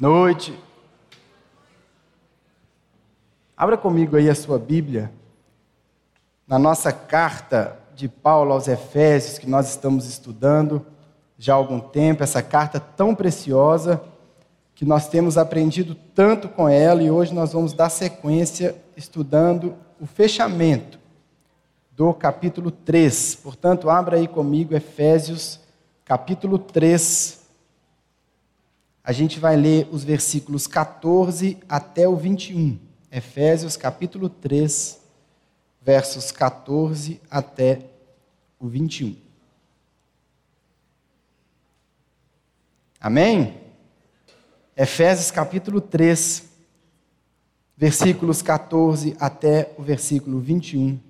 Noite. Abra comigo aí a sua Bíblia, na nossa carta de Paulo aos Efésios, que nós estamos estudando já há algum tempo, essa carta tão preciosa, que nós temos aprendido tanto com ela, e hoje nós vamos dar sequência estudando o fechamento do capítulo 3. Portanto, abra aí comigo Efésios, capítulo 3. A gente vai ler os versículos 14 até o 21. Efésios capítulo 3, versos 14 até o 21. Amém? Efésios capítulo 3, versículos 14 até o versículo 21.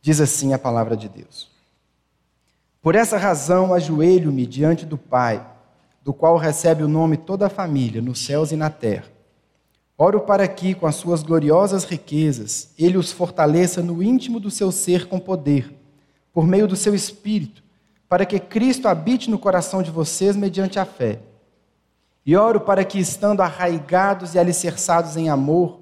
Diz assim a palavra de Deus. Por essa razão ajoelho-me diante do Pai, do qual recebe o nome toda a família, nos céus e na terra Oro para que, com as suas gloriosas riquezas, ele os fortaleça no íntimo do seu ser com poder, por meio do seu espírito, para que Cristo habite no coração de vocês mediante a fé. E oro para que, estando arraigados e alicerçados em amor,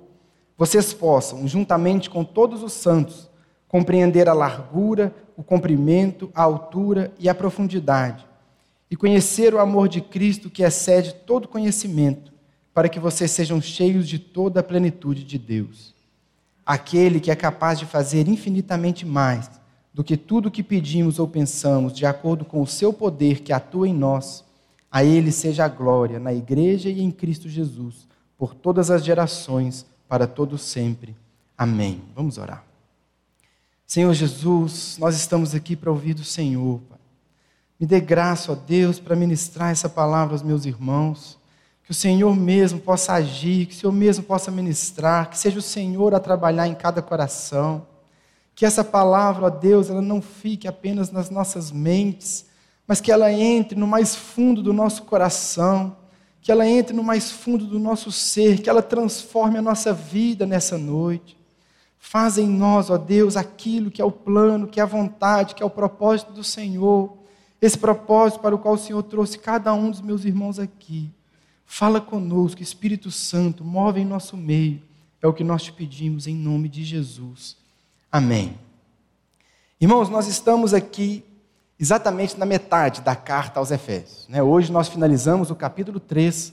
vocês possam, juntamente com todos os santos, compreender a largura, o comprimento, a altura e a profundidade, e conhecer o amor de Cristo que excede todo conhecimento para que vocês sejam cheios de toda a plenitude de Deus. Aquele que é capaz de fazer infinitamente mais do que tudo que pedimos ou pensamos, de acordo com o seu poder que atua em nós, a Ele seja a glória na Igreja e em Cristo Jesus, por todas as gerações, para todos sempre. Amém. Vamos orar. Senhor Jesus, nós estamos aqui para ouvir do Senhor. Pai. Me dê graça, ó Deus, para ministrar essa palavra aos meus irmãos que o Senhor mesmo possa agir, que o Senhor mesmo possa ministrar, que seja o Senhor a trabalhar em cada coração. Que essa palavra, ó Deus, ela não fique apenas nas nossas mentes, mas que ela entre no mais fundo do nosso coração, que ela entre no mais fundo do nosso ser, que ela transforme a nossa vida nessa noite. Faz em nós, ó Deus, aquilo que é o plano, que é a vontade, que é o propósito do Senhor. Esse propósito para o qual o Senhor trouxe cada um dos meus irmãos aqui. Fala conosco, Espírito Santo, move em nosso meio. É o que nós te pedimos em nome de Jesus. Amém. Irmãos, nós estamos aqui exatamente na metade da carta aos Efésios. Né? Hoje nós finalizamos o capítulo 3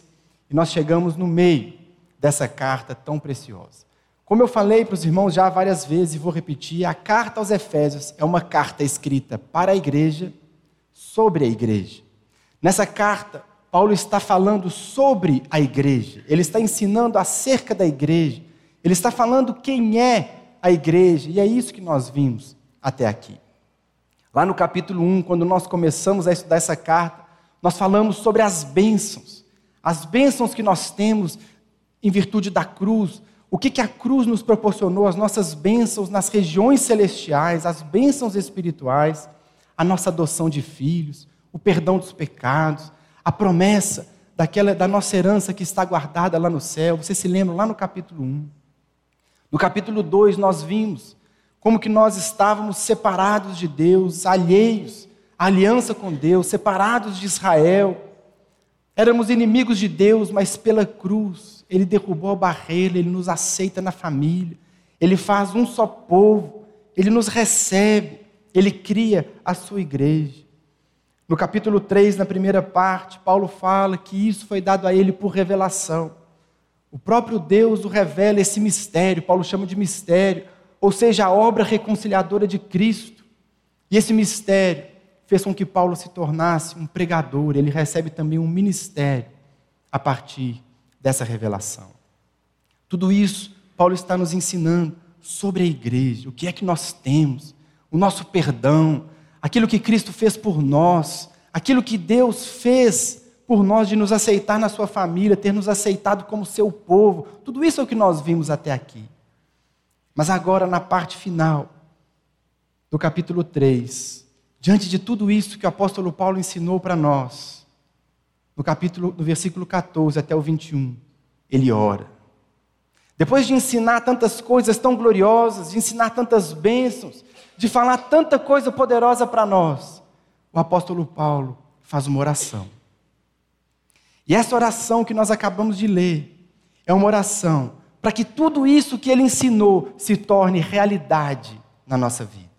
e nós chegamos no meio dessa carta tão preciosa. Como eu falei para os irmãos já várias vezes e vou repetir, a carta aos Efésios é uma carta escrita para a igreja, sobre a igreja. Nessa carta, Paulo está falando sobre a igreja, ele está ensinando acerca da igreja, ele está falando quem é a igreja, e é isso que nós vimos até aqui. Lá no capítulo 1, quando nós começamos a estudar essa carta, nós falamos sobre as bênçãos, as bênçãos que nós temos em virtude da cruz, o que, que a cruz nos proporcionou, as nossas bênçãos nas regiões celestiais, as bênçãos espirituais, a nossa adoção de filhos, o perdão dos pecados, a promessa daquela da nossa herança que está guardada lá no céu. Você se lembra lá no capítulo 1. No capítulo 2 nós vimos como que nós estávamos separados de Deus, alheios à aliança com Deus, separados de Israel. Éramos inimigos de Deus, mas pela cruz ele derrubou a barreira, ele nos aceita na família. Ele faz um só povo, ele nos recebe, ele cria a sua igreja. No capítulo 3, na primeira parte, Paulo fala que isso foi dado a ele por revelação. O próprio Deus o revela esse mistério, Paulo chama de mistério, ou seja, a obra reconciliadora de Cristo. E esse mistério fez com que Paulo se tornasse um pregador, ele recebe também um ministério a partir dessa revelação. Tudo isso Paulo está nos ensinando sobre a igreja, o que é que nós temos, o nosso perdão, aquilo que Cristo fez por nós, aquilo que Deus fez por nós de nos aceitar na sua família, ter nos aceitado como seu povo. Tudo isso é o que nós vimos até aqui. Mas agora, na parte final do capítulo 3, diante de tudo isso que o apóstolo Paulo ensinou para nós, no capítulo, no versículo 14 até o 21, ele ora. Depois de ensinar tantas coisas tão gloriosas, de ensinar tantas bênçãos, de falar tanta coisa poderosa para nós, o apóstolo Paulo faz uma oração. E essa oração que nós acabamos de ler é uma oração para que tudo isso que ele ensinou se torne realidade na nossa vida.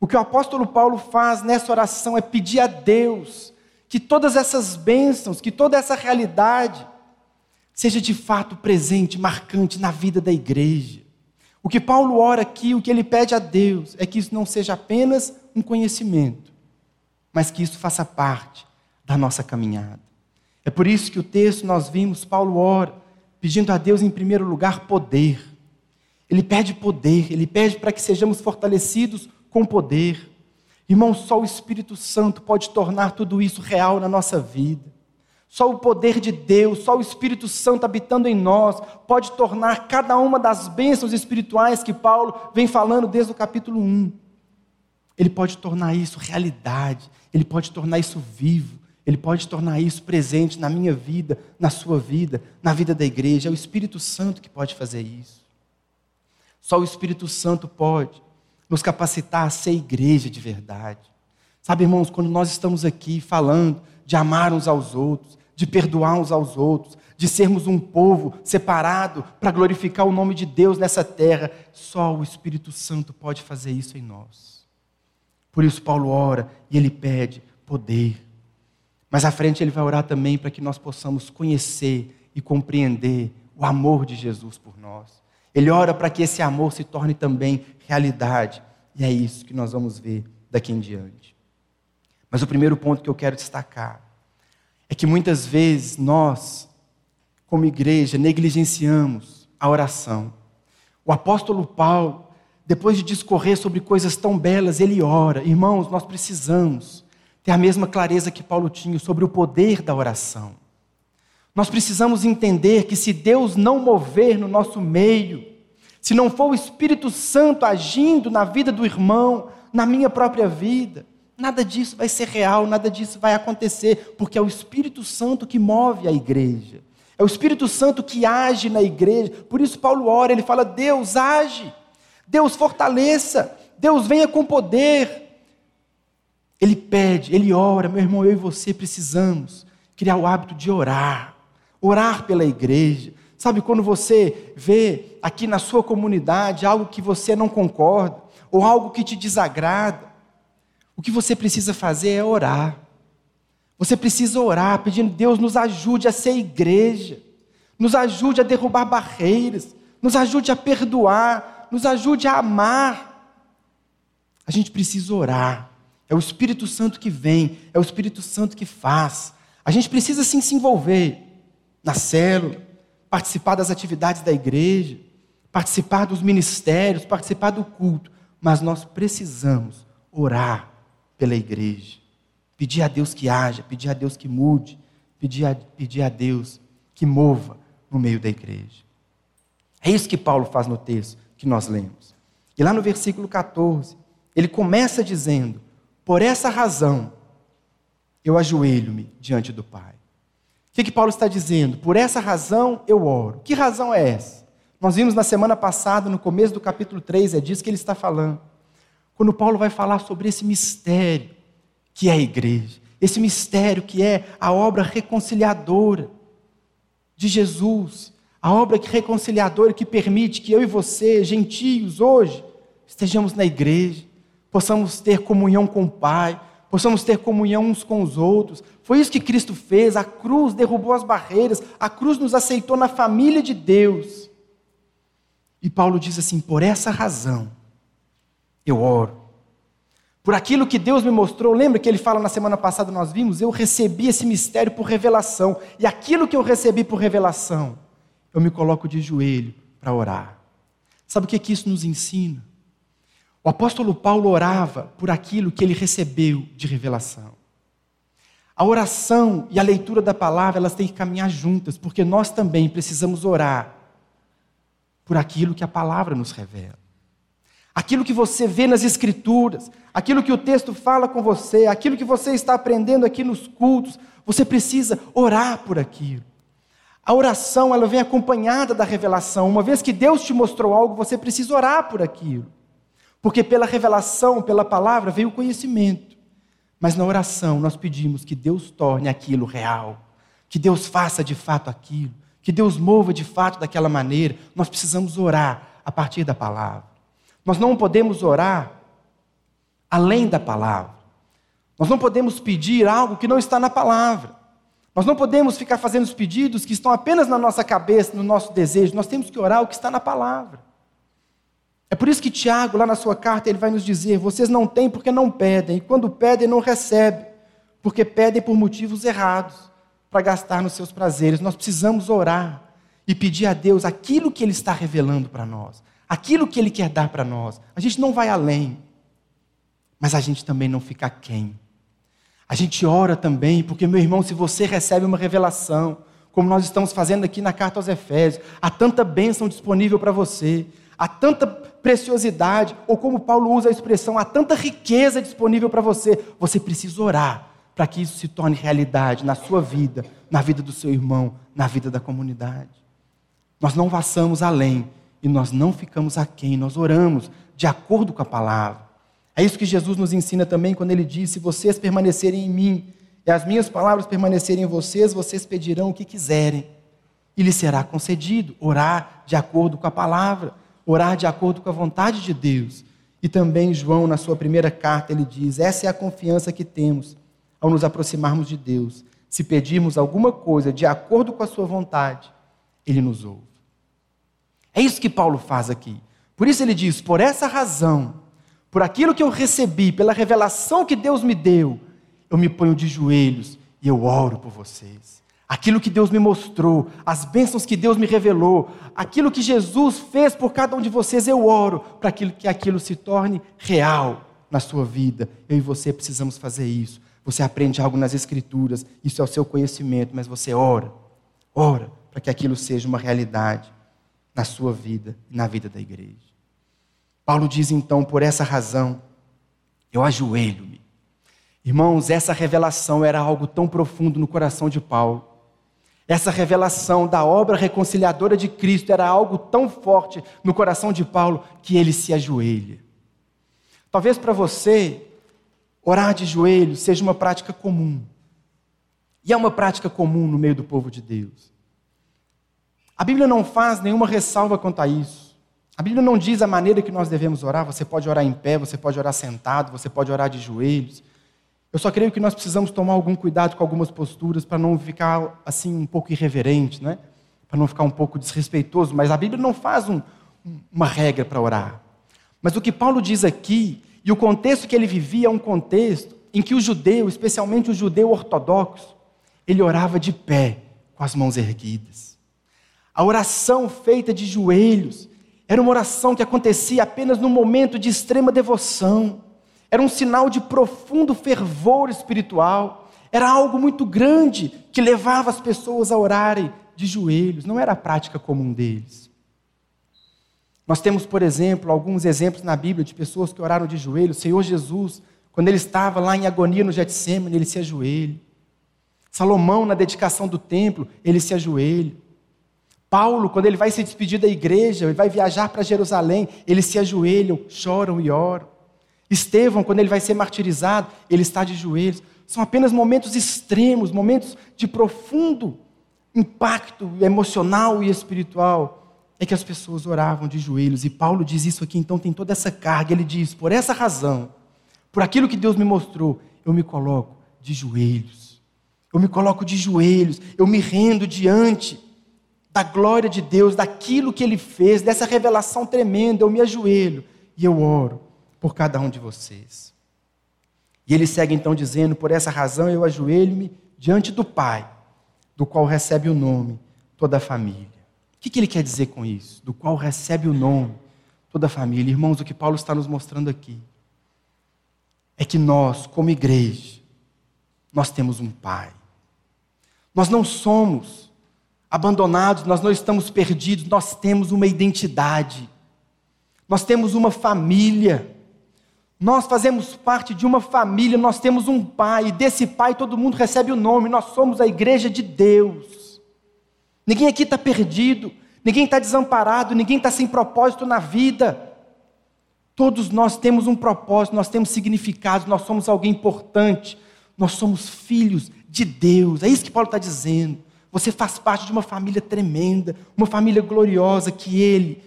O que o apóstolo Paulo faz nessa oração é pedir a Deus que todas essas bênçãos, que toda essa realidade seja de fato presente, marcante na vida da igreja. O que Paulo ora aqui, o que ele pede a Deus, é que isso não seja apenas um conhecimento, mas que isso faça parte da nossa caminhada. É por isso que o texto nós vimos, Paulo ora, pedindo a Deus em primeiro lugar poder. Ele pede poder, ele pede para que sejamos fortalecidos com poder. Irmão, só o Espírito Santo pode tornar tudo isso real na nossa vida. Só o poder de Deus, só o Espírito Santo habitando em nós, pode tornar cada uma das bênçãos espirituais que Paulo vem falando desde o capítulo 1. Ele pode tornar isso realidade, ele pode tornar isso vivo, ele pode tornar isso presente na minha vida, na sua vida, na vida da igreja. É o Espírito Santo que pode fazer isso. Só o Espírito Santo pode nos capacitar a ser igreja de verdade. Sabe, irmãos, quando nós estamos aqui falando de amar uns aos outros, de perdoar uns aos outros, de sermos um povo separado para glorificar o nome de Deus nessa terra. Só o Espírito Santo pode fazer isso em nós. Por isso, Paulo ora e ele pede poder. Mas à frente ele vai orar também para que nós possamos conhecer e compreender o amor de Jesus por nós. Ele ora para que esse amor se torne também realidade. E é isso que nós vamos ver daqui em diante. Mas o primeiro ponto que eu quero destacar é que muitas vezes nós, como igreja, negligenciamos a oração. O apóstolo Paulo, depois de discorrer sobre coisas tão belas, ele ora. Irmãos, nós precisamos ter a mesma clareza que Paulo tinha sobre o poder da oração. Nós precisamos entender que se Deus não mover no nosso meio, se não for o Espírito Santo agindo na vida do irmão, na minha própria vida, Nada disso vai ser real, nada disso vai acontecer, porque é o Espírito Santo que move a igreja. É o Espírito Santo que age na igreja. Por isso Paulo ora, ele fala: "Deus age. Deus fortaleça. Deus venha com poder." Ele pede, ele ora, meu irmão, eu e você precisamos criar o hábito de orar. Orar pela igreja. Sabe quando você vê aqui na sua comunidade algo que você não concorda ou algo que te desagrada, o que você precisa fazer é orar. Você precisa orar, pedindo, Deus, nos ajude a ser igreja, nos ajude a derrubar barreiras, nos ajude a perdoar, nos ajude a amar. A gente precisa orar. É o Espírito Santo que vem, é o Espírito Santo que faz. A gente precisa sim se envolver na célula, participar das atividades da igreja, participar dos ministérios, participar do culto, mas nós precisamos orar pela igreja. Pedir a Deus que haja, pedir a Deus que mude, pedir a, pedir a Deus que mova no meio da igreja. É isso que Paulo faz no texto que nós lemos. E lá no versículo 14, ele começa dizendo: Por essa razão eu ajoelho-me diante do Pai. O que, que Paulo está dizendo? Por essa razão eu oro. Que razão é essa? Nós vimos na semana passada, no começo do capítulo 3, é disso que ele está falando quando Paulo vai falar sobre esse mistério que é a igreja, esse mistério que é a obra reconciliadora de Jesus, a obra reconciliadora que permite que eu e você, gentios, hoje, estejamos na igreja, possamos ter comunhão com o Pai, possamos ter comunhão uns com os outros. Foi isso que Cristo fez, a cruz derrubou as barreiras, a cruz nos aceitou na família de Deus. E Paulo diz assim: por essa razão, eu oro. Por aquilo que Deus me mostrou, lembra que ele fala na semana passada, nós vimos, eu recebi esse mistério por revelação. E aquilo que eu recebi por revelação, eu me coloco de joelho para orar. Sabe o que, que isso nos ensina? O apóstolo Paulo orava por aquilo que ele recebeu de revelação. A oração e a leitura da palavra, elas têm que caminhar juntas, porque nós também precisamos orar por aquilo que a palavra nos revela. Aquilo que você vê nas Escrituras, aquilo que o texto fala com você, aquilo que você está aprendendo aqui nos cultos, você precisa orar por aquilo. A oração, ela vem acompanhada da revelação. Uma vez que Deus te mostrou algo, você precisa orar por aquilo. Porque pela revelação, pela palavra, veio o conhecimento. Mas na oração, nós pedimos que Deus torne aquilo real, que Deus faça de fato aquilo, que Deus mova de fato daquela maneira, nós precisamos orar a partir da palavra. Nós não podemos orar além da palavra. Nós não podemos pedir algo que não está na palavra. Nós não podemos ficar fazendo os pedidos que estão apenas na nossa cabeça, no nosso desejo. Nós temos que orar o que está na palavra. É por isso que Tiago, lá na sua carta, ele vai nos dizer: vocês não têm porque não pedem, e quando pedem, não recebem, porque pedem por motivos errados, para gastar nos seus prazeres. Nós precisamos orar e pedir a Deus aquilo que Ele está revelando para nós, aquilo que Ele quer dar para nós. A gente não vai além, mas a gente também não fica quem. A gente ora também, porque, meu irmão, se você recebe uma revelação, como nós estamos fazendo aqui na carta aos Efésios, há tanta bênção disponível para você, há tanta preciosidade, ou como Paulo usa a expressão, há tanta riqueza disponível para você, você precisa orar para que isso se torne realidade na sua vida, na vida do seu irmão, na vida da comunidade. Nós não passamos além e nós não ficamos aquém, nós oramos de acordo com a palavra. É isso que Jesus nos ensina também quando ele diz: Se vocês permanecerem em mim e as minhas palavras permanecerem em vocês, vocês pedirão o que quiserem e lhes será concedido. Orar de acordo com a palavra, orar de acordo com a vontade de Deus. E também João, na sua primeira carta, ele diz: Essa é a confiança que temos ao nos aproximarmos de Deus. Se pedirmos alguma coisa de acordo com a sua vontade, ele nos ouve. É isso que Paulo faz aqui. Por isso ele diz: Por essa razão por aquilo que eu recebi, pela revelação que Deus me deu, eu me ponho de joelhos e eu oro por vocês. Aquilo que Deus me mostrou, as bênçãos que Deus me revelou, aquilo que Jesus fez por cada um de vocês, eu oro para que aquilo se torne real na sua vida. Eu e você precisamos fazer isso. Você aprende algo nas Escrituras, isso é o seu conhecimento, mas você ora, ora para que aquilo seja uma realidade na sua vida e na vida da igreja. Paulo diz então, por essa razão, eu ajoelho-me. Irmãos, essa revelação era algo tão profundo no coração de Paulo. Essa revelação da obra reconciliadora de Cristo era algo tão forte no coração de Paulo que ele se ajoelha. Talvez para você, orar de joelhos seja uma prática comum. E é uma prática comum no meio do povo de Deus. A Bíblia não faz nenhuma ressalva quanto a isso. A Bíblia não diz a maneira que nós devemos orar. Você pode orar em pé, você pode orar sentado, você pode orar de joelhos. Eu só creio que nós precisamos tomar algum cuidado com algumas posturas para não ficar assim um pouco irreverente, né? Para não ficar um pouco desrespeitoso. Mas a Bíblia não faz um, uma regra para orar. Mas o que Paulo diz aqui e o contexto que ele vivia é um contexto em que o judeu, especialmente o judeu ortodoxo, ele orava de pé, com as mãos erguidas. A oração feita de joelhos era uma oração que acontecia apenas num momento de extrema devoção. Era um sinal de profundo fervor espiritual. Era algo muito grande que levava as pessoas a orarem de joelhos. Não era a prática comum deles. Nós temos, por exemplo, alguns exemplos na Bíblia de pessoas que oraram de joelhos. Senhor Jesus, quando ele estava lá em agonia no Getsemane, ele se ajoelha. Salomão, na dedicação do templo, ele se ajoelha. Paulo, quando ele vai se despedir da igreja, ele vai viajar para Jerusalém, eles se ajoelham, choram e oram. Estevão, quando ele vai ser martirizado, ele está de joelhos. São apenas momentos extremos, momentos de profundo impacto emocional e espiritual. É que as pessoas oravam de joelhos. E Paulo diz isso aqui, então tem toda essa carga. Ele diz: por essa razão, por aquilo que Deus me mostrou, eu me coloco de joelhos. Eu me coloco de joelhos, eu me rendo diante da glória de Deus, daquilo que Ele fez, dessa revelação tremenda, eu me ajoelho e eu oro por cada um de vocês. E ele segue então dizendo: Por essa razão eu ajoelho-me diante do Pai, do qual recebe o nome toda a família. O que, ele quer dizer com isso? Do qual recebe o nome toda a família. Irmãos, o que Paulo está nos mostrando aqui é que nós, como igreja, nós temos um Pai. Nós não somos abandonados, nós não estamos perdidos, nós temos uma identidade, nós temos uma família, nós fazemos parte de uma família, nós temos um pai, e desse pai todo mundo recebe o nome, nós somos a igreja de Deus. Ninguém aqui está perdido, ninguém está desamparado, ninguém está sem propósito na vida. Todos nós temos um propósito, nós temos significado, nós somos alguém importante, nós somos filhos de Deus. É isso que Paulo está dizendo. Você faz parte de uma família tremenda, uma família gloriosa que ele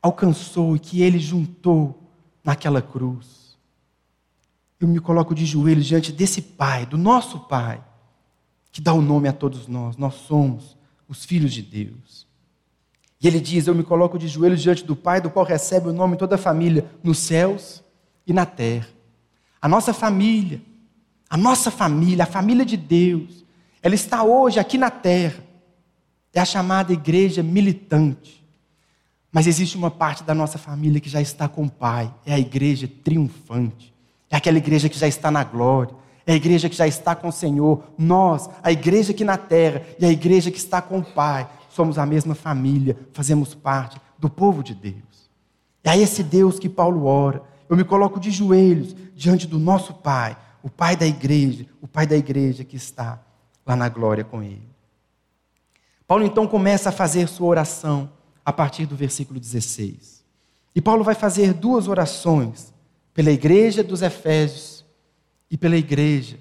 alcançou e que ele juntou naquela cruz. Eu me coloco de joelhos diante desse Pai, do nosso Pai, que dá o nome a todos nós. Nós somos os filhos de Deus. E ele diz: Eu me coloco de joelhos diante do Pai, do qual recebe o nome toda a família, nos céus e na terra. A nossa família, a nossa família, a família de Deus, ela está hoje aqui na terra. É a chamada igreja militante. Mas existe uma parte da nossa família que já está com o Pai, é a igreja triunfante. É aquela igreja que já está na glória, é a igreja que já está com o Senhor. Nós, a igreja aqui na terra e a igreja que está com o Pai, somos a mesma família, fazemos parte do povo de Deus. É a esse Deus que Paulo ora. Eu me coloco de joelhos diante do nosso Pai, o Pai da igreja, o Pai da igreja que está lá na glória com Ele. Paulo então começa a fazer sua oração a partir do versículo 16. E Paulo vai fazer duas orações pela igreja dos Efésios e pela igreja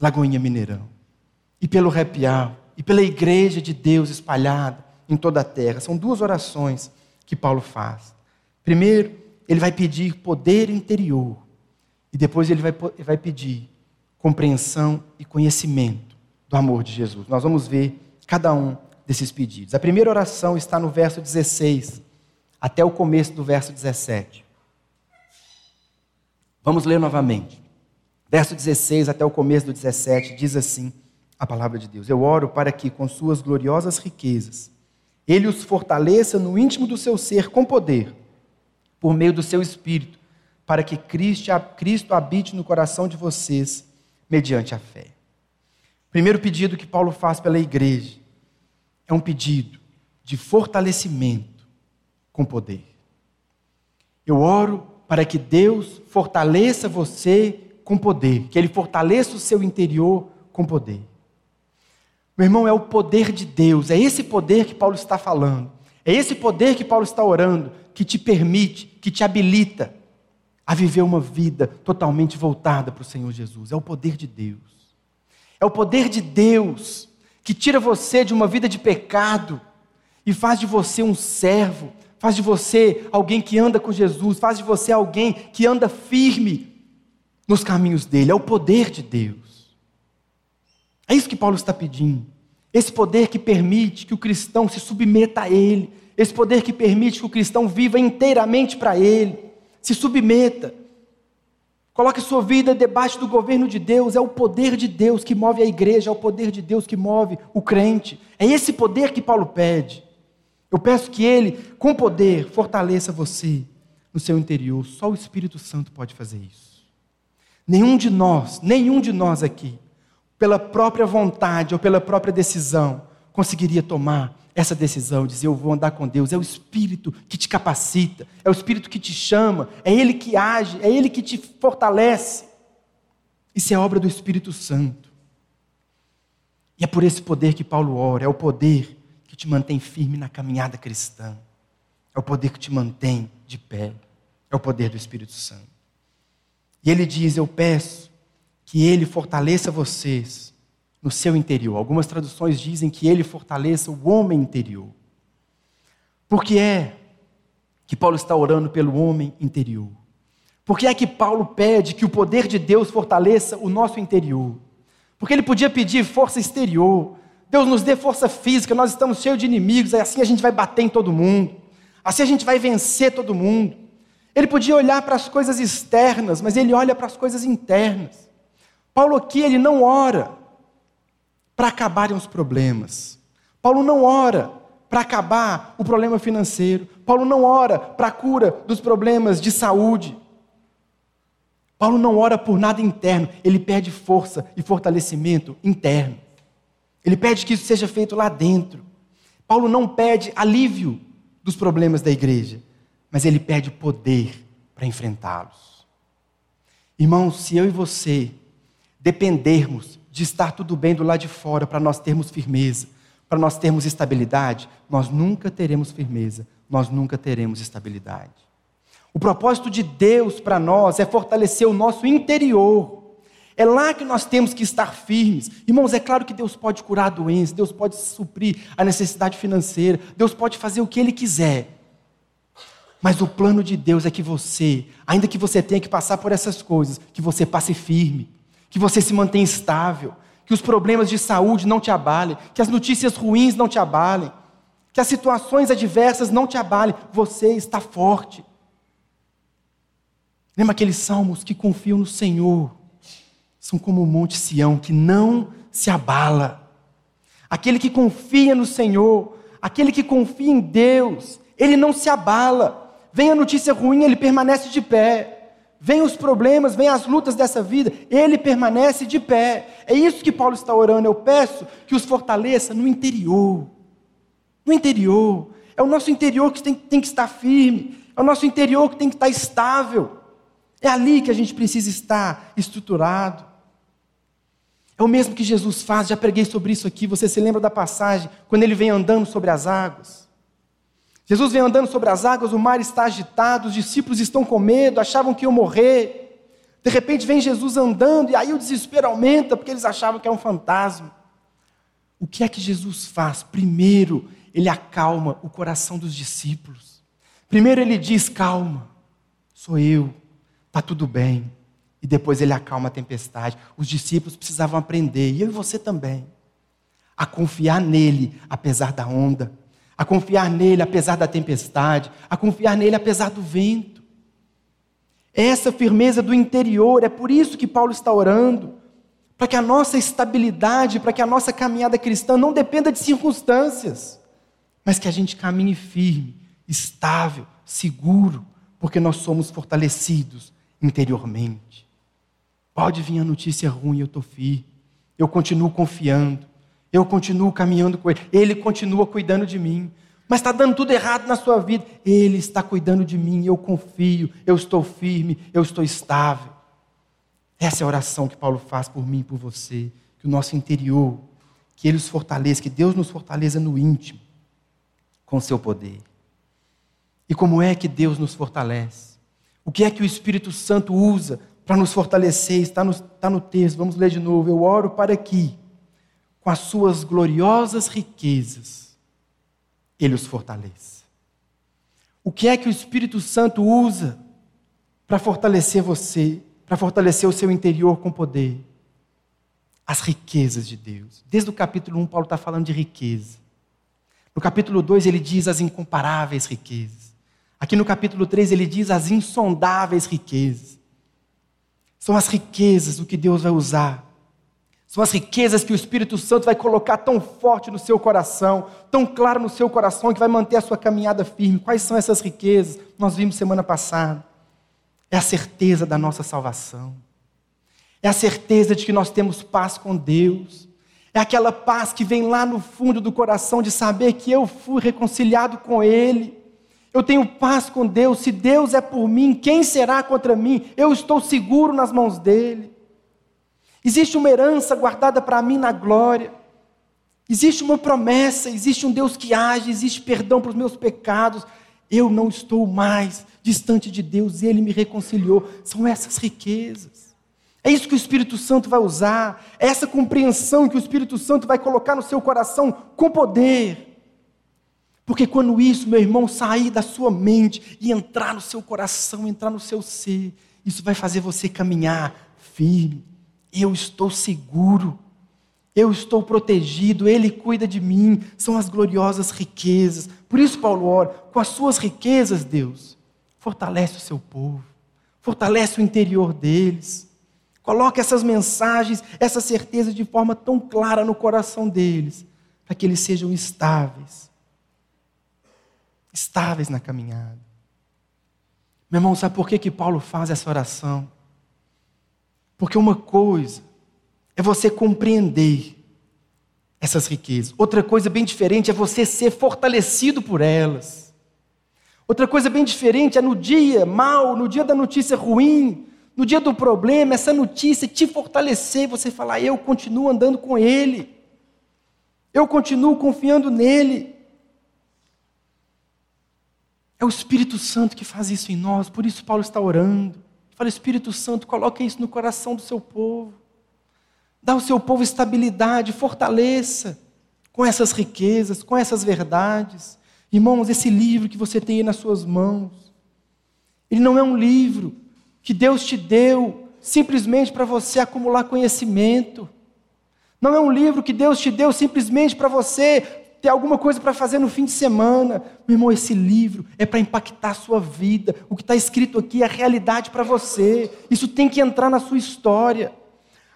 Lagoinha Mineirão, e pelo Repial, e pela igreja de Deus espalhada em toda a terra. São duas orações que Paulo faz. Primeiro, ele vai pedir poder interior, e depois ele vai, ele vai pedir compreensão e conhecimento do amor de Jesus. Nós vamos ver cada um desses pedidos. A primeira oração está no verso 16, até o começo do verso 17. Vamos ler novamente. Verso 16 até o começo do 17 diz assim a palavra de Deus: Eu oro para que, com suas gloriosas riquezas, Ele os fortaleça no íntimo do seu ser com poder, por meio do seu espírito, para que Cristo habite no coração de vocês mediante a fé. Primeiro pedido que Paulo faz pela igreja é um pedido de fortalecimento com poder. Eu oro para que Deus fortaleça você com poder, que Ele fortaleça o seu interior com poder. Meu irmão, é o poder de Deus, é esse poder que Paulo está falando, é esse poder que Paulo está orando, que te permite, que te habilita a viver uma vida totalmente voltada para o Senhor Jesus. É o poder de Deus. É o poder de Deus que tira você de uma vida de pecado e faz de você um servo, faz de você alguém que anda com Jesus, faz de você alguém que anda firme nos caminhos dele. É o poder de Deus. É isso que Paulo está pedindo. Esse poder que permite que o cristão se submeta a ele. Esse poder que permite que o cristão viva inteiramente para ele. Se submeta. Coloque sua vida debaixo do governo de Deus. É o poder de Deus que move a igreja, é o poder de Deus que move o crente. É esse poder que Paulo pede. Eu peço que Ele, com poder, fortaleça você no seu interior. Só o Espírito Santo pode fazer isso. Nenhum de nós, nenhum de nós aqui, pela própria vontade ou pela própria decisão, conseguiria tomar essa decisão, dizer eu vou andar com Deus. É o Espírito que te capacita, é o Espírito que te chama, é Ele que age, é Ele que te fortalece. Isso é obra do Espírito Santo. E é por esse poder que Paulo ora, é o poder que te mantém firme na caminhada cristã. É o poder que te mantém de pé. É o poder do Espírito Santo. E ele diz: Eu peço que ele fortaleça vocês no seu interior. Algumas traduções dizem que ele fortaleça o homem interior. Por que é que Paulo está orando pelo homem interior? Por que é que Paulo pede que o poder de Deus fortaleça o nosso interior? Porque ele podia pedir força exterior, Deus nos dê força física, nós estamos cheios de inimigos, assim a gente vai bater em todo mundo, assim a gente vai vencer todo mundo. Ele podia olhar para as coisas externas, mas ele olha para as coisas internas. Paulo aqui, ele não ora para acabarem os problemas. Paulo não ora para acabar o problema financeiro. Paulo não ora para a cura dos problemas de saúde. Paulo não ora por nada interno, ele pede força e fortalecimento interno. Ele pede que isso seja feito lá dentro. Paulo não pede alívio dos problemas da igreja, mas ele pede poder para enfrentá-los. Irmãos, se eu e você dependermos de estar tudo bem do lado de fora para nós termos firmeza, para nós termos estabilidade, nós nunca teremos firmeza, nós nunca teremos estabilidade. O propósito de Deus para nós é fortalecer o nosso interior, É lá que nós temos que estar firmes. Irmãos, é claro que Deus pode curar a doença, Deus pode suprir a necessidade financeira, Deus pode fazer o que Ele quiser. Mas o plano de Deus é que você, ainda que você tenha que passar por essas coisas, que você passe firme, que você se mantenha estável, que os problemas de saúde não te abalem, que as notícias ruins não te abalem, que as situações adversas não te abalem. Você está forte. Lembra aqueles salmos que confiam no Senhor? São como o monte Sião, que não se abala. Aquele que confia no Senhor, aquele que confia em Deus, ele não se abala. Vem a notícia ruim, ele permanece de pé. Vem os problemas, vem as lutas dessa vida, ele permanece de pé. É isso que Paulo está orando. Eu peço que os fortaleça no interior. No interior. É o nosso interior que tem, tem que estar firme. É o nosso interior que tem que estar estável. É ali que a gente precisa estar estruturado. É o mesmo que Jesus faz, já preguei sobre isso aqui. Você se lembra da passagem, quando ele vem andando sobre as águas? Jesus vem andando sobre as águas, o mar está agitado, os discípulos estão com medo, achavam que iam morrer. De repente vem Jesus andando e aí o desespero aumenta porque eles achavam que é um fantasma. O que é que Jesus faz? Primeiro, ele acalma o coração dos discípulos. Primeiro ele diz: "Calma, sou eu, está tudo bem". E depois ele acalma a tempestade. Os discípulos precisavam aprender, e eu e você também, a confiar nele apesar da onda a confiar nele apesar da tempestade, a confiar nele apesar do vento. Essa firmeza do interior, é por isso que Paulo está orando, para que a nossa estabilidade, para que a nossa caminhada cristã não dependa de circunstâncias, mas que a gente caminhe firme, estável, seguro, porque nós somos fortalecidos interiormente. Pode vir a notícia ruim, eu estou firme, eu continuo confiando, eu continuo caminhando com Ele. Ele continua cuidando de mim. Mas está dando tudo errado na sua vida. Ele está cuidando de mim. Eu confio. Eu estou firme. Eu estou estável. Essa é a oração que Paulo faz por mim e por você. Que o nosso interior, que Ele nos fortaleça, que Deus nos fortaleça no íntimo, com seu poder. E como é que Deus nos fortalece? O que é que o Espírito Santo usa para nos fortalecer? Está no, está no texto, vamos ler de novo. Eu oro para que com as suas gloriosas riquezas, ele os fortaleça. O que é que o Espírito Santo usa para fortalecer você, para fortalecer o seu interior com poder? As riquezas de Deus. Desde o capítulo 1, Paulo está falando de riqueza. No capítulo 2, ele diz as incomparáveis riquezas. Aqui no capítulo 3, ele diz as insondáveis riquezas. São as riquezas o que Deus vai usar são as riquezas que o Espírito Santo vai colocar tão forte no seu coração, tão claro no seu coração, que vai manter a sua caminhada firme. Quais são essas riquezas? Nós vimos semana passada. É a certeza da nossa salvação. É a certeza de que nós temos paz com Deus. É aquela paz que vem lá no fundo do coração de saber que eu fui reconciliado com Ele. Eu tenho paz com Deus. Se Deus é por mim, quem será contra mim? Eu estou seguro nas mãos dEle. Existe uma herança guardada para mim na glória. Existe uma promessa, existe um Deus que age, existe perdão para os meus pecados. Eu não estou mais distante de Deus, Ele me reconciliou. São essas riquezas. É isso que o Espírito Santo vai usar, é essa compreensão que o Espírito Santo vai colocar no seu coração com poder. Porque quando isso, meu irmão, sair da sua mente e entrar no seu coração, entrar no seu ser, isso vai fazer você caminhar firme, eu estou seguro, eu estou protegido, Ele cuida de mim, são as gloriosas riquezas. Por isso, Paulo ora, com as suas riquezas, Deus, fortalece o seu povo, fortalece o interior deles, coloca essas mensagens, essa certeza de forma tão clara no coração deles, para que eles sejam estáveis, estáveis na caminhada. Meu irmão, sabe por que, que Paulo faz essa oração? Porque uma coisa é você compreender essas riquezas, outra coisa bem diferente é você ser fortalecido por elas. Outra coisa bem diferente é no dia mal, no dia da notícia ruim, no dia do problema, essa notícia te fortalecer, você falar: eu continuo andando com Ele, eu continuo confiando nele. É o Espírito Santo que faz isso em nós, por isso Paulo está orando. Fala, Espírito Santo, coloque isso no coração do seu povo. Dá ao seu povo estabilidade, fortaleça com essas riquezas, com essas verdades. Irmãos, esse livro que você tem aí nas suas mãos, ele não é um livro que Deus te deu simplesmente para você acumular conhecimento. Não é um livro que Deus te deu simplesmente para você ter alguma coisa para fazer no fim de semana. Meu irmão, esse livro é para impactar a sua vida. O que está escrito aqui é realidade para você. Isso tem que entrar na sua história.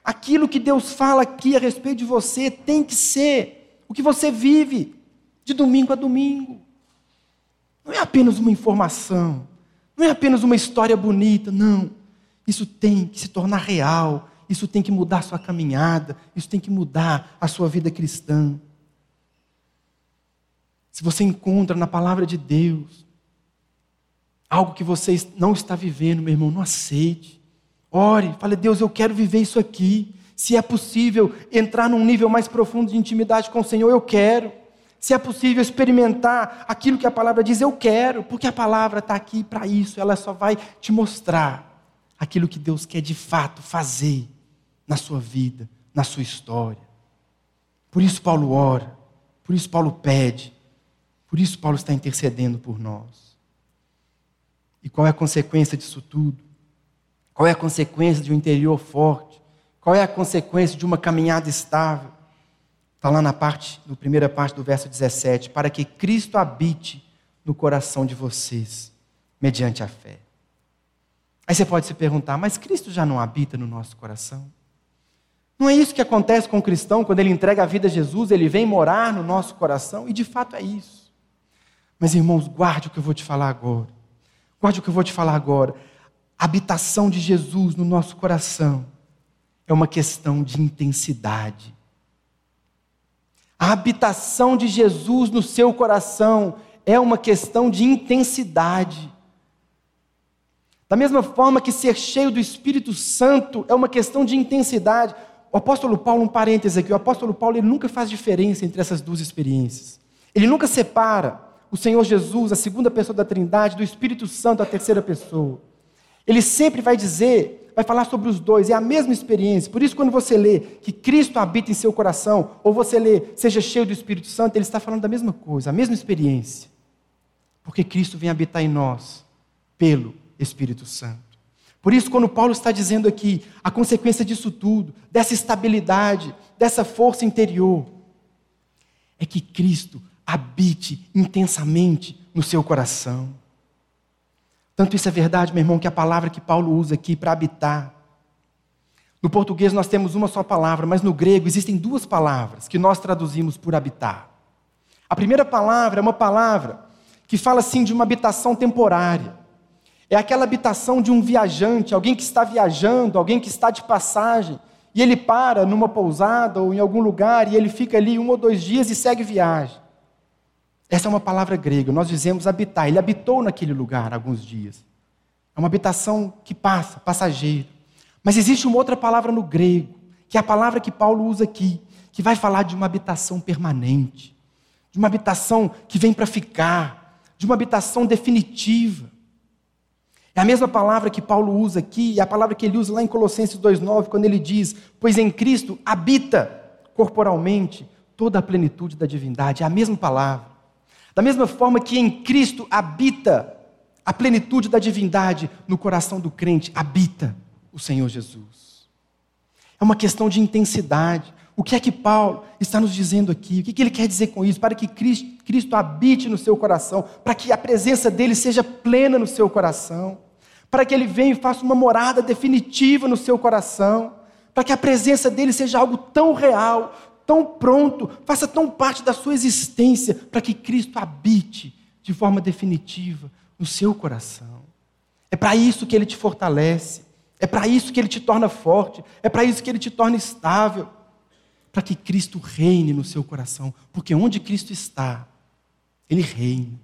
Aquilo que Deus fala aqui a respeito de você tem que ser o que você vive de domingo a domingo. Não é apenas uma informação, não é apenas uma história bonita, não. Isso tem que se tornar real, isso tem que mudar a sua caminhada, isso tem que mudar a sua vida cristã. Se você encontra na palavra de Deus algo que você não está vivendo, meu irmão, não aceite. Ore, fale, Deus, eu quero viver isso aqui. Se é possível entrar num nível mais profundo de intimidade com o Senhor, eu quero. Se é possível experimentar aquilo que a palavra diz, eu quero, porque a palavra está aqui para isso, ela só vai te mostrar aquilo que Deus quer de fato fazer na sua vida, na sua história. Por isso Paulo ora, por isso Paulo pede, por isso Paulo está intercedendo por nós. E qual é a consequência disso tudo? Qual é a consequência de um interior forte? Qual é a consequência de uma caminhada estável? Está lá na parte, na primeira parte do verso 17, para que Cristo habite no coração de vocês, mediante a fé. Aí você pode se perguntar, mas Cristo já não habita no nosso coração? Não é isso que acontece com o cristão quando ele entrega a vida a Jesus, ele vem morar no nosso coração, e de fato é isso. Mas irmãos, guarde o que eu vou te falar agora. Guarde o que eu vou te falar agora. A habitação de Jesus no nosso coração é uma questão de intensidade. A habitação de Jesus no seu coração é uma questão de intensidade. Da mesma forma que ser cheio do Espírito Santo é uma questão de intensidade. O apóstolo Paulo, um parêntese aqui, o apóstolo Paulo ele nunca faz diferença entre essas duas experiências. Ele nunca separa o Senhor Jesus, a segunda pessoa da Trindade, do Espírito Santo, a terceira pessoa. Ele sempre vai dizer, vai falar sobre os dois, é a mesma experiência. Por isso, quando você lê que Cristo habita em seu coração, ou você lê seja cheio do Espírito Santo, ele está falando da mesma coisa, a mesma experiência. Porque Cristo vem habitar em nós pelo Espírito Santo. Por isso, quando Paulo está dizendo aqui a consequência disso tudo, dessa estabilidade, dessa força interior, é que Cristo habite intensamente no seu coração. Tanto isso é verdade, meu irmão, que a palavra que Paulo usa aqui para habitar. No português nós temos uma só palavra, mas no grego existem duas palavras que nós traduzimos por habitar. A primeira palavra é uma palavra que fala assim de uma habitação temporária. É aquela habitação de um viajante, alguém que está viajando, alguém que está de passagem, e ele para numa pousada ou em algum lugar e ele fica ali um ou dois dias e segue viagem. Essa é uma palavra grega, nós dizemos habitar. Ele habitou naquele lugar alguns dias. É uma habitação que passa, passageiro. Mas existe uma outra palavra no grego, que é a palavra que Paulo usa aqui, que vai falar de uma habitação permanente, de uma habitação que vem para ficar, de uma habitação definitiva. É a mesma palavra que Paulo usa aqui, e a palavra que ele usa lá em Colossenses 2,9, quando ele diz: Pois em Cristo habita corporalmente toda a plenitude da divindade. É a mesma palavra. Da mesma forma que em Cristo habita a plenitude da divindade no coração do crente, habita o Senhor Jesus. É uma questão de intensidade. O que é que Paulo está nos dizendo aqui? O que ele quer dizer com isso? Para que Cristo habite no seu coração, para que a presença dele seja plena no seu coração, para que ele venha e faça uma morada definitiva no seu coração, para que a presença dele seja algo tão real, tão pronto, faça tão parte da sua existência, para que Cristo habite de forma definitiva no seu coração. É para isso que ele te fortalece, é para isso que ele te torna forte, é para isso que ele te torna estável, para que Cristo reine no seu coração, porque onde Cristo está, ele reina.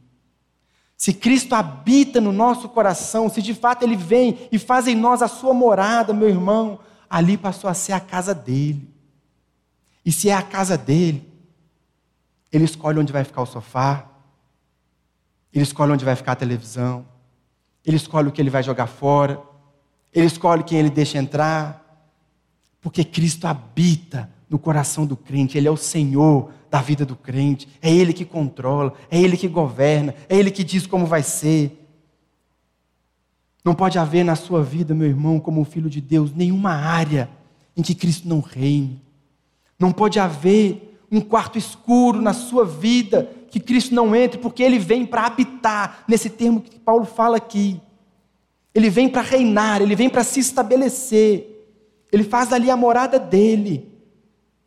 Se Cristo habita no nosso coração, se de fato ele vem e faz em nós a sua morada, meu irmão, ali passou a ser a casa dele. E se é a casa dele, ele escolhe onde vai ficar o sofá, ele escolhe onde vai ficar a televisão, ele escolhe o que ele vai jogar fora, ele escolhe quem ele deixa entrar. Porque Cristo habita no coração do crente, Ele é o Senhor da vida do crente, é Ele que controla, é Ele que governa, é Ele que diz como vai ser. Não pode haver na sua vida, meu irmão, como filho de Deus, nenhuma área em que Cristo não reine. Não pode haver um quarto escuro na sua vida que Cristo não entre, porque Ele vem para habitar, nesse termo que Paulo fala aqui. Ele vem para reinar, ele vem para se estabelecer. Ele faz ali a morada dele.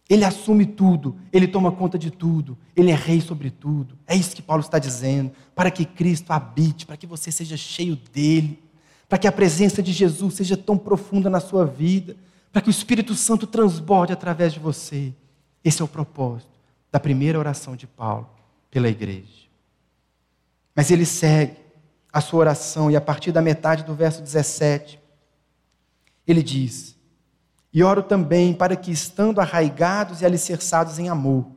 Ele assume tudo, ele toma conta de tudo, ele é rei sobre tudo. É isso que Paulo está dizendo, para que Cristo habite, para que você seja cheio dele para que a presença de Jesus seja tão profunda na sua vida, para que o Espírito Santo transborde através de você. Esse é o propósito da primeira oração de Paulo pela igreja. Mas ele segue a sua oração e a partir da metade do verso 17, ele diz: E oro também para que, estando arraigados e alicerçados em amor,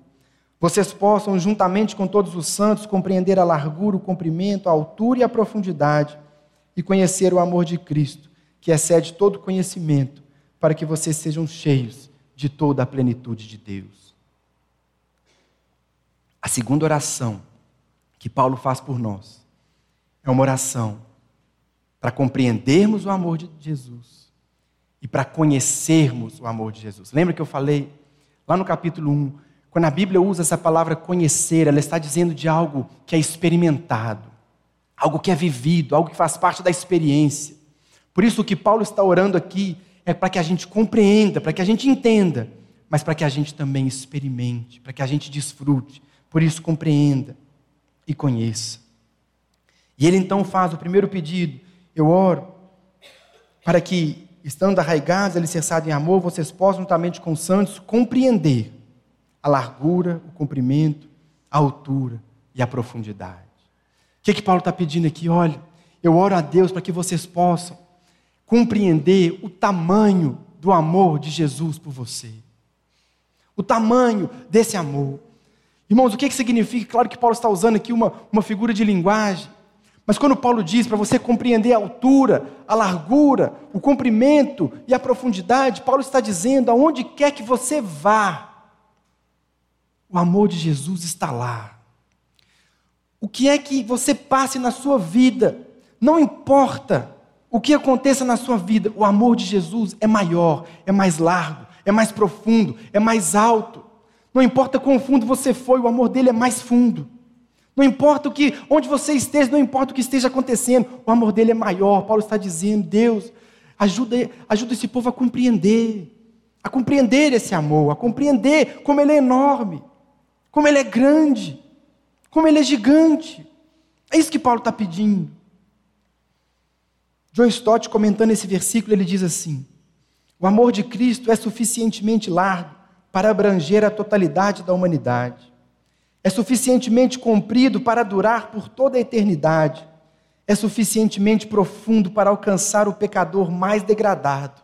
vocês possam, juntamente com todos os santos, compreender a largura, o comprimento, a altura e a profundidade e conhecer o amor de Cristo, que excede todo conhecimento, para que vocês sejam cheios de toda a plenitude de Deus. A segunda oração que Paulo faz por nós é uma oração para compreendermos o amor de Jesus e para conhecermos o amor de Jesus. Lembra que eu falei lá no capítulo 1, quando a Bíblia usa essa palavra conhecer, ela está dizendo de algo que é experimentado algo que é vivido, algo que faz parte da experiência. Por isso, o que Paulo está orando aqui é para que a gente compreenda, para que a gente entenda, mas para que a gente também experimente, para que a gente desfrute. Por isso, compreenda e conheça. E ele então faz o primeiro pedido: eu oro para que, estando arraigados, alicerçados em amor, vocês possam, juntamente com os santos, compreender a largura, o comprimento, a altura e a profundidade que, que Paulo está pedindo aqui? Olha, eu oro a Deus para que vocês possam compreender o tamanho do amor de Jesus por você. O tamanho desse amor. Irmãos, o que, que significa? Claro que Paulo está usando aqui uma, uma figura de linguagem. Mas quando Paulo diz para você compreender a altura, a largura, o comprimento e a profundidade, Paulo está dizendo: aonde quer que você vá, o amor de Jesus está lá. O que é que você passe na sua vida, não importa o que aconteça na sua vida, o amor de Jesus é maior, é mais largo, é mais profundo, é mais alto. Não importa quão fundo você foi, o amor dele é mais fundo. Não importa o que, onde você esteja, não importa o que esteja acontecendo, o amor dele é maior. Paulo está dizendo, Deus, ajuda, ajuda esse povo a compreender, a compreender esse amor, a compreender como ele é enorme, como ele é grande como ele é gigante. É isso que Paulo está pedindo. John Stott, comentando esse versículo, ele diz assim: O amor de Cristo é suficientemente largo para abranger a totalidade da humanidade. É suficientemente comprido para durar por toda a eternidade. É suficientemente profundo para alcançar o pecador mais degradado.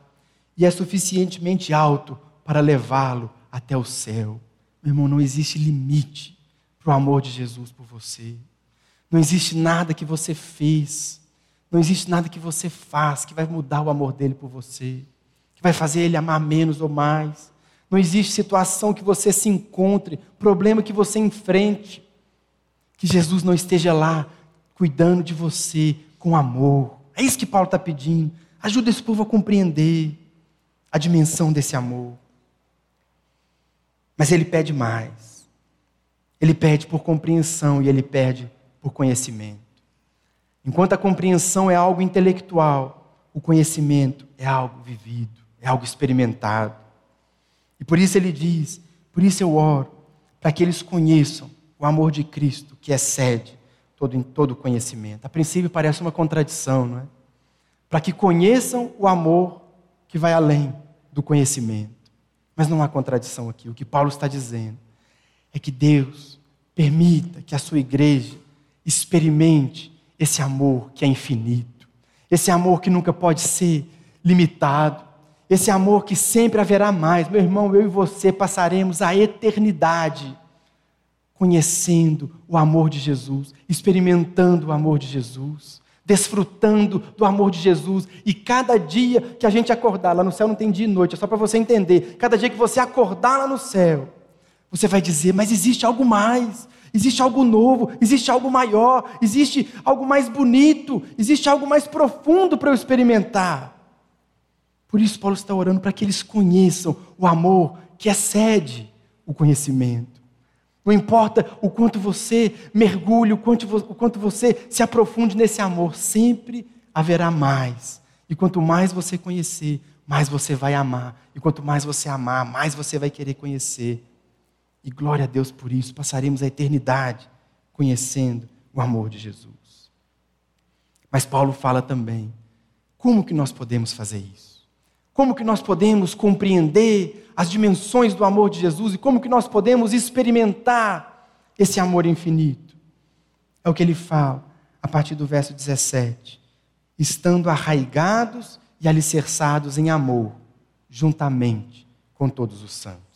E é suficientemente alto para levá-lo até o céu. Meu irmão, não existe limite para o amor de Jesus por você. Não existe nada que você fez, não existe nada que você faz que vai mudar o amor dele por você, que vai fazer ele amar menos ou mais. Não existe situação que você se encontre, problema que você enfrente, que Jesus não esteja lá cuidando de você com amor. É isso que Paulo está pedindo. Ajuda esse povo a compreender a dimensão desse amor. Mas ele pede mais. Ele pede por compreensão e ele pede por conhecimento. Enquanto a compreensão é algo intelectual, o conhecimento é algo vivido, é algo experimentado. E por isso ele diz: por isso eu oro, para que eles conheçam o amor de Cristo que excede todo, todo conhecimento. A princípio parece uma contradição, não é? Para que conheçam o amor que vai além do conhecimento. Mas não há contradição aqui. O que Paulo está dizendo é que Deus permita que a sua igreja experimente esse amor que é infinito, esse amor que nunca pode ser limitado, esse amor que sempre haverá mais. Meu irmão, eu e você passaremos a eternidade conhecendo o amor de Jesus, experimentando o amor de Jesus. desfrutando do amor de Jesus. E cada dia que a gente acordar, lá no céu não tem dia e noite, é só para você entender. Cada dia que você acordar lá no céu, você vai dizer: Mas existe algo mais, existe algo novo, existe algo maior, existe algo mais bonito, existe algo mais profundo para eu experimentar. Por isso, Paulo está orando para que eles conheçam o amor que excede o conhecimento. Não importa o quanto você mergulhe, o quanto, o quanto você se aprofunde nesse amor, sempre haverá mais. E quanto mais você conhecer, mais você vai amar. E quanto mais você amar, mais você vai querer conhecer. E glória a Deus por isso, passaremos a eternidade conhecendo o amor de Jesus. Mas Paulo fala também: como que nós podemos fazer isso? Como que nós podemos compreender as dimensões do amor de Jesus e como que nós podemos experimentar esse amor infinito? É o que ele fala a partir do verso 17. Estando arraigados e alicerçados em amor, juntamente com todos os santos.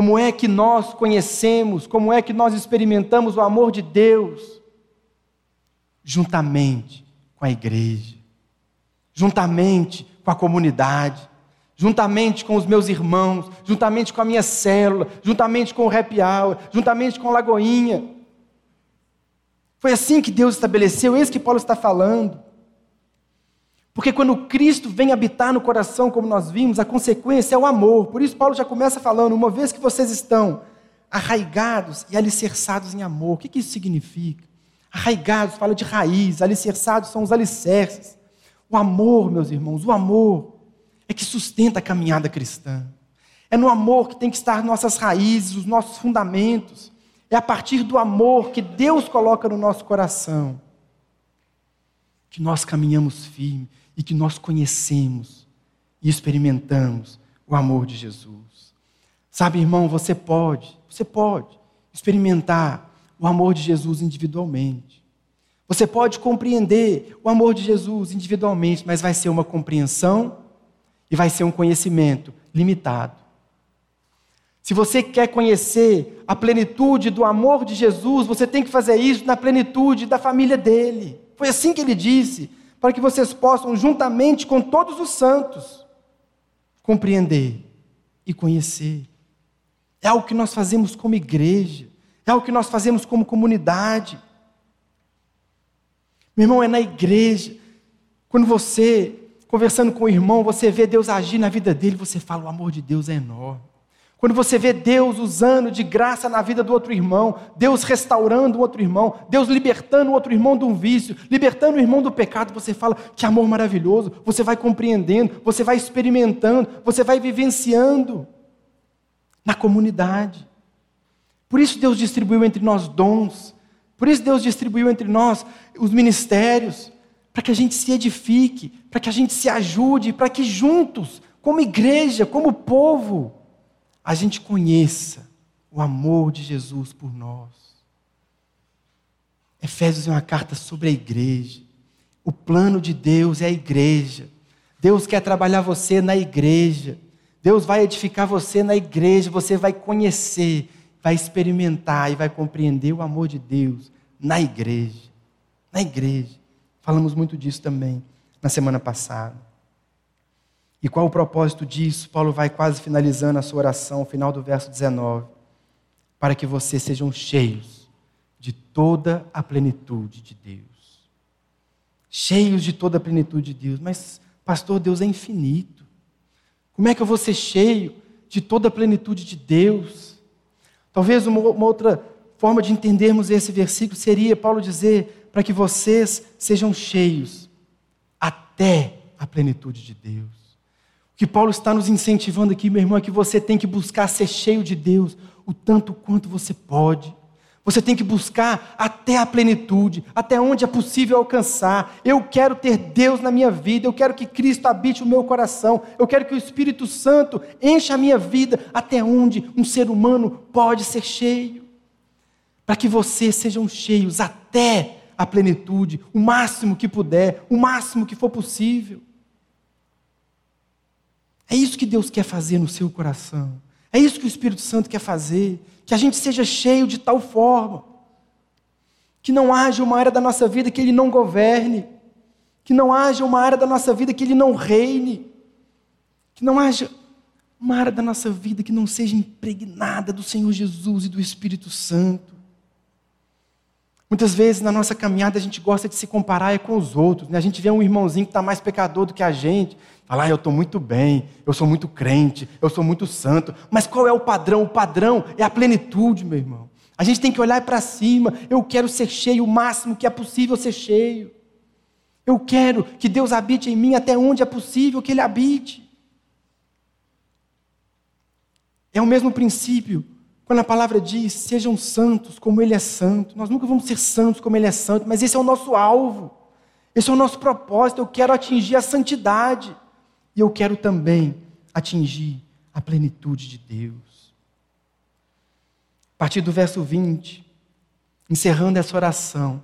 Como é que nós conhecemos, como é que nós experimentamos o amor de Deus? Juntamente com a igreja, juntamente com a comunidade, juntamente com os meus irmãos, juntamente com a minha célula, juntamente com o happy hour, juntamente com a Lagoinha. Foi assim que Deus estabeleceu, esse que Paulo está falando. Porque quando Cristo vem habitar no coração, como nós vimos, a consequência é o amor. Por isso, Paulo já começa falando: uma vez que vocês estão arraigados e alicerçados em amor, o que, isso significa? Arraigados fala de raiz, alicerçados são os alicerces. O amor, meus irmãos, o amor é que sustenta a caminhada cristã. É no amor que tem que estar nossas raízes, os nossos fundamentos. É a partir do amor que Deus coloca no nosso coração que nós caminhamos firme e que nós conhecemos e experimentamos o amor de Jesus. Sabe, irmão, você pode, você pode experimentar o amor de Jesus individualmente. Você pode compreender o amor de Jesus individualmente, mas vai ser uma compreensão e vai ser um conhecimento limitado. Se você quer conhecer a plenitude do amor de Jesus, você tem que fazer isso na plenitude da família dele. Foi assim que ele disse, para que vocês possam, juntamente com todos os santos, compreender e conhecer. É algo que nós fazemos como igreja, é algo que nós fazemos como comunidade. Meu irmão, é na igreja. Quando você, conversando com o irmão, você vê Deus agir na vida dele, você fala: o amor de Deus é enorme. Quando você vê Deus usando de graça na vida do outro irmão, Deus restaurando o outro irmão, Deus libertando o outro irmão de um vício, libertando o irmão do pecado, você fala: que amor maravilhoso. Você vai compreendendo, você vai experimentando, você vai vivenciando na comunidade. Por isso Deus distribuiu entre nós dons por isso Deus distribuiu entre nós os ministérios, para que a gente se edifique, para que a gente se ajude, para que juntos, como igreja, como povo, a gente conheça o amor de Jesus por nós. Efésios é uma carta sobre a igreja. O plano de Deus é a igreja. Deus quer trabalhar você na igreja. Deus vai edificar você na igreja. Você vai conhecer vai experimentar e vai compreender o amor de Deus na igreja. Na igreja. Falamos muito disso também na semana passada. E qual o propósito disso? Paulo vai quase finalizando a sua oração, final do verso 19. Para que vocês sejam cheios de toda a plenitude de Deus. Cheios de toda a plenitude de Deus. Mas, pastor, Deus é infinito. Como é que eu vou ser cheio de toda a plenitude de Deus? Talvez uma, uma outra forma de entendermos esse versículo seria Paulo dizer para que vocês sejam cheios até a plenitude de Deus. Que Paulo está nos incentivando aqui, meu irmão, é que você tem que buscar ser cheio de Deus o tanto quanto você pode. Você tem que buscar até a plenitude, até onde é possível alcançar. Eu quero ter Deus na minha vida, eu quero que Cristo habite o meu coração, eu quero que o Espírito Santo encha a minha vida até onde um ser humano pode ser cheio. Para que vocês sejam cheios até a plenitude, o máximo que puder, o máximo que for possível. É isso que Deus quer fazer no seu coração. É isso que o Espírito Santo quer fazer, que a gente seja cheio de tal forma Que não haja uma área da nossa vida que Ele não governe. Que não haja uma área da nossa vida que Ele não reine. Que não haja uma área da nossa vida que não seja impregnada do Senhor Jesus e do Espírito Santo. Muitas vezes na nossa caminhada a gente gosta de se comparar com os outros. Né? A gente vê um irmãozinho que está mais pecador do que a gente. Fala, ah, eu estou muito bem, eu sou muito crente, eu sou muito santo. Mas qual é o padrão? O padrão é a plenitude, meu irmão. A gente tem que olhar para cima. Eu quero ser cheio o máximo que é possível ser cheio. Eu quero que Deus habite em mim até onde é possível que Ele habite. É o mesmo princípio quando a palavra diz: sejam santos como Ele é santo. Nós nunca vamos ser santos como Ele é santo, mas esse é o nosso alvo, esse é o nosso propósito. Eu quero atingir a santidade e eu quero também atingir a plenitude de Deus. A partir do verso 20, encerrando essa oração,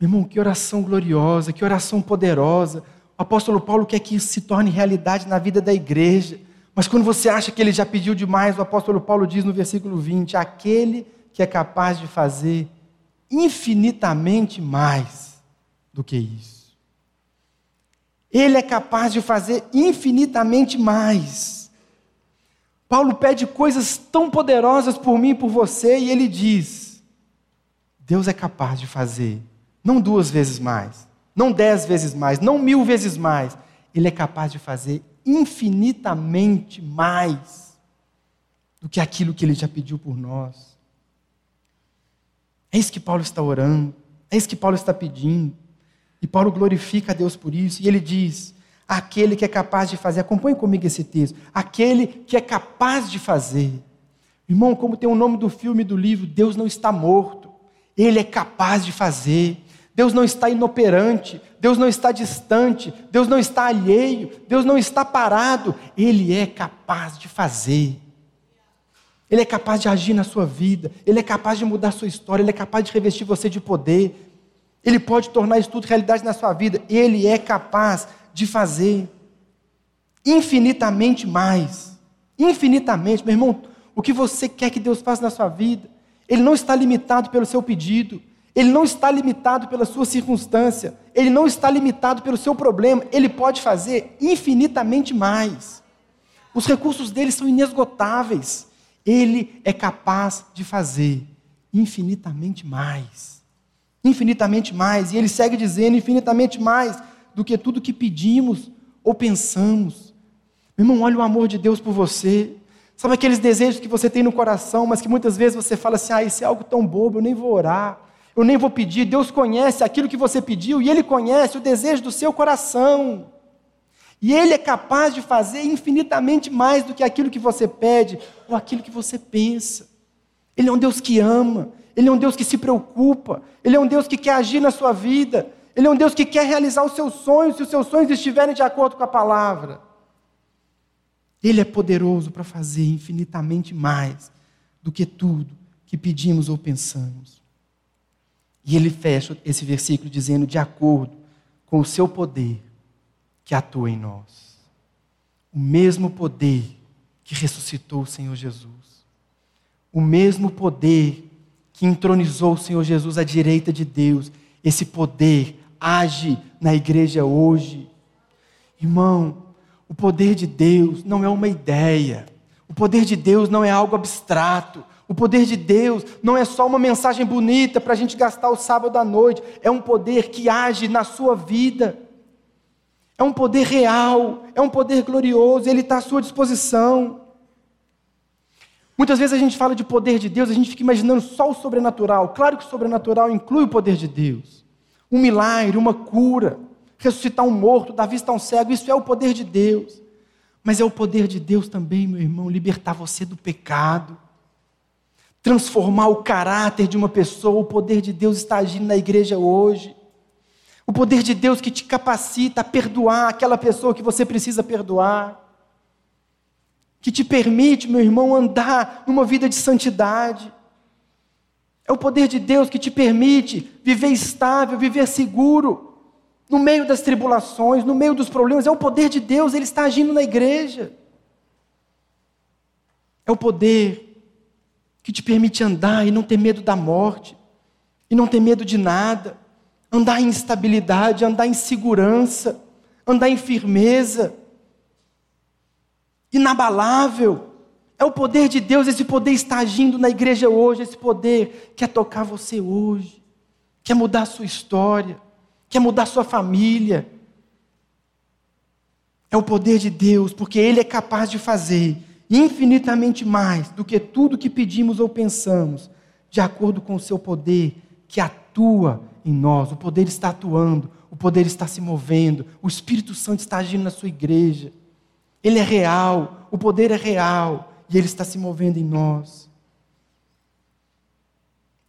meu irmão, que oração gloriosa, que oração poderosa. O apóstolo Paulo quer que isso se torne realidade na vida da igreja. Mas quando você acha que ele já pediu demais, o apóstolo Paulo diz no versículo 20: aquele que é capaz de fazer infinitamente mais do que isso. Ele é capaz de fazer infinitamente mais. Paulo pede coisas tão poderosas por mim e por você, e ele diz: Deus é capaz de fazer, não duas vezes mais, não dez vezes mais, não mil vezes mais. Ele é capaz de fazer infinitamente mais do que aquilo que ele já pediu por nós. É isso que Paulo está orando, é isso que Paulo está pedindo. E Paulo glorifica a Deus por isso, e ele diz: aquele que é capaz de fazer, acompanhe comigo esse texto, aquele que é capaz de fazer. Irmão, como tem o nome do filme e do livro, Deus não está morto, ele é capaz de fazer. Deus não está inoperante, Deus não está distante, Deus não está alheio, Deus não está parado, Ele é capaz de fazer. Ele é capaz de agir na sua vida, Ele é capaz de mudar a sua história, Ele é capaz de revestir você de poder, Ele pode tornar isso tudo realidade na sua vida, Ele é capaz de fazer infinitamente mais. Infinitamente, meu irmão, o que você quer que Deus faça na sua vida, Ele não está limitado pelo seu pedido, ele não está limitado pela sua circunstância, ele não está limitado pelo seu problema, ele pode fazer infinitamente mais. Os recursos dele são inesgotáveis. Ele é capaz de fazer infinitamente mais. Infinitamente mais. E ele segue dizendo infinitamente mais do que tudo que pedimos ou pensamos. Meu irmão, olha o amor de Deus por você. Sabe aqueles desejos que você tem no coração, mas que muitas vezes você fala assim: ah, isso é algo tão bobo, eu nem vou orar eu nem vou pedir. Deus conhece aquilo que você pediu e Ele conhece o desejo do seu coração. E Ele é capaz de fazer infinitamente mais do que aquilo que você pede ou aquilo que você pensa. Ele é um Deus que ama, Ele é um Deus que se preocupa, Ele é um Deus que quer agir na sua vida, Ele é um Deus que quer realizar os seus sonhos, se os seus sonhos estiverem de acordo com a palavra. Ele é poderoso para fazer infinitamente mais do que tudo que pedimos ou pensamos. E ele fecha esse versículo dizendo: de acordo com o seu poder que atua em nós. O mesmo poder que ressuscitou o Senhor Jesus. O mesmo poder que entronizou o Senhor Jesus à direita de Deus. Esse poder age na igreja hoje. Irmão, o poder de Deus não é uma ideia. O poder de Deus não é algo abstrato. O poder de Deus não é só uma mensagem bonita para a gente gastar o sábado à noite, é um poder que age na sua vida. É um poder real, é um poder glorioso, ele está à sua disposição. Muitas vezes a gente fala de poder de Deus, a gente fica imaginando só o sobrenatural. Claro que o sobrenatural inclui o poder de Deus. Um milagre, uma cura, ressuscitar um morto, dar vista a um cego, isso é o poder de Deus. Mas é o poder de Deus também, meu irmão, libertar você do pecado transformar o caráter de uma pessoa. O poder de Deus está agindo na igreja hoje. O poder de Deus que te capacita a perdoar aquela pessoa que você precisa perdoar. Que te permite, meu irmão, andar numa vida de santidade. É o poder de Deus que te permite viver estável, viver seguro, no meio das tribulações, no meio dos problemas. É o poder de Deus, ele está agindo na igreja. É o poder que te permite andar e não ter medo da morte. e não ter medo de nada, andar em estabilidade, andar em segurança, andar em firmeza, inabalável. É o poder de Deus, esse poder está agindo na igreja hoje, esse poder quer tocar você hoje, quer mudar a sua história, quer mudar a sua família. É o poder de Deus, porque Ele é capaz de fazer infinitamente mais do que tudo que pedimos ou pensamos, de acordo com o seu poder que atua em nós. O poder está atuando, o poder está se movendo, o Espírito Santo está agindo na sua igreja. Ele é real, o poder é real e ele está se movendo em nós.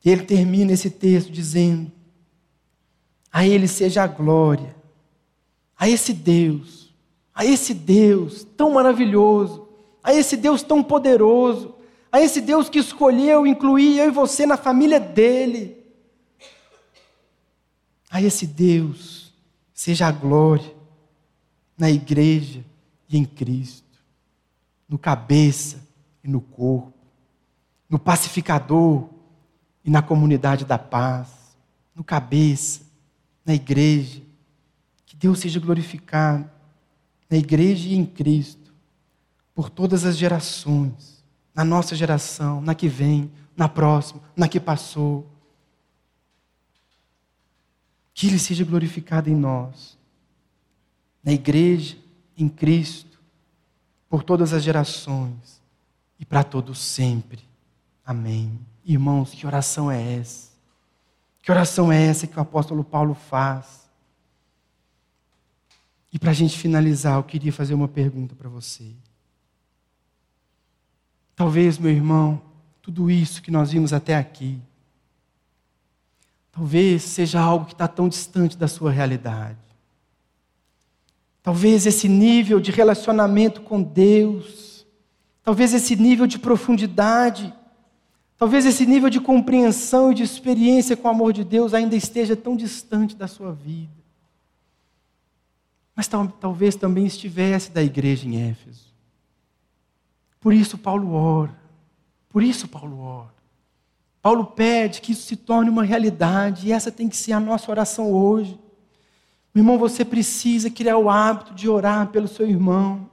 E ele termina esse texto dizendo: A ele seja a glória, a esse Deus, a esse Deus tão maravilhoso, a esse Deus tão poderoso, a esse Deus que escolheu incluir eu e você na família dele. A esse Deus seja a glória na igreja e em Cristo, no cabeça e no corpo, no pacificador e na comunidade da paz, no cabeça, na igreja. Que Deus seja glorificado na igreja e em Cristo, por todas as gerações, na nossa geração, na que vem, na próxima, na que passou. Que Ele seja glorificado em nós, na igreja, em Cristo, por todas as gerações e para todos sempre. Amém. Irmãos, que oração é essa? Que oração é essa que o apóstolo Paulo faz? E para a gente finalizar, eu queria fazer uma pergunta para você. Talvez, meu irmão, tudo isso que nós vimos até aqui, talvez seja algo que está tão distante da sua realidade. Talvez esse nível de relacionamento com Deus Talvez esse nível de profundidade, talvez esse nível de compreensão e de experiência com o amor de Deus ainda esteja tão distante da sua vida. Mas tal, talvez também estivesse da igreja em Éfeso. Por isso Paulo ora. Por isso Paulo ora. Paulo pede que isso se torne uma realidade, e essa tem que ser a nossa oração hoje. Meu irmão, você precisa criar o hábito de orar pelo seu irmão,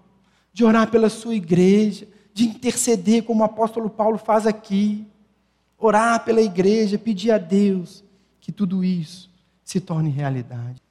de orar pela sua igreja, de interceder, como o apóstolo Paulo faz aqui, orar pela igreja, pedir a Deus que tudo isso se torne realidade.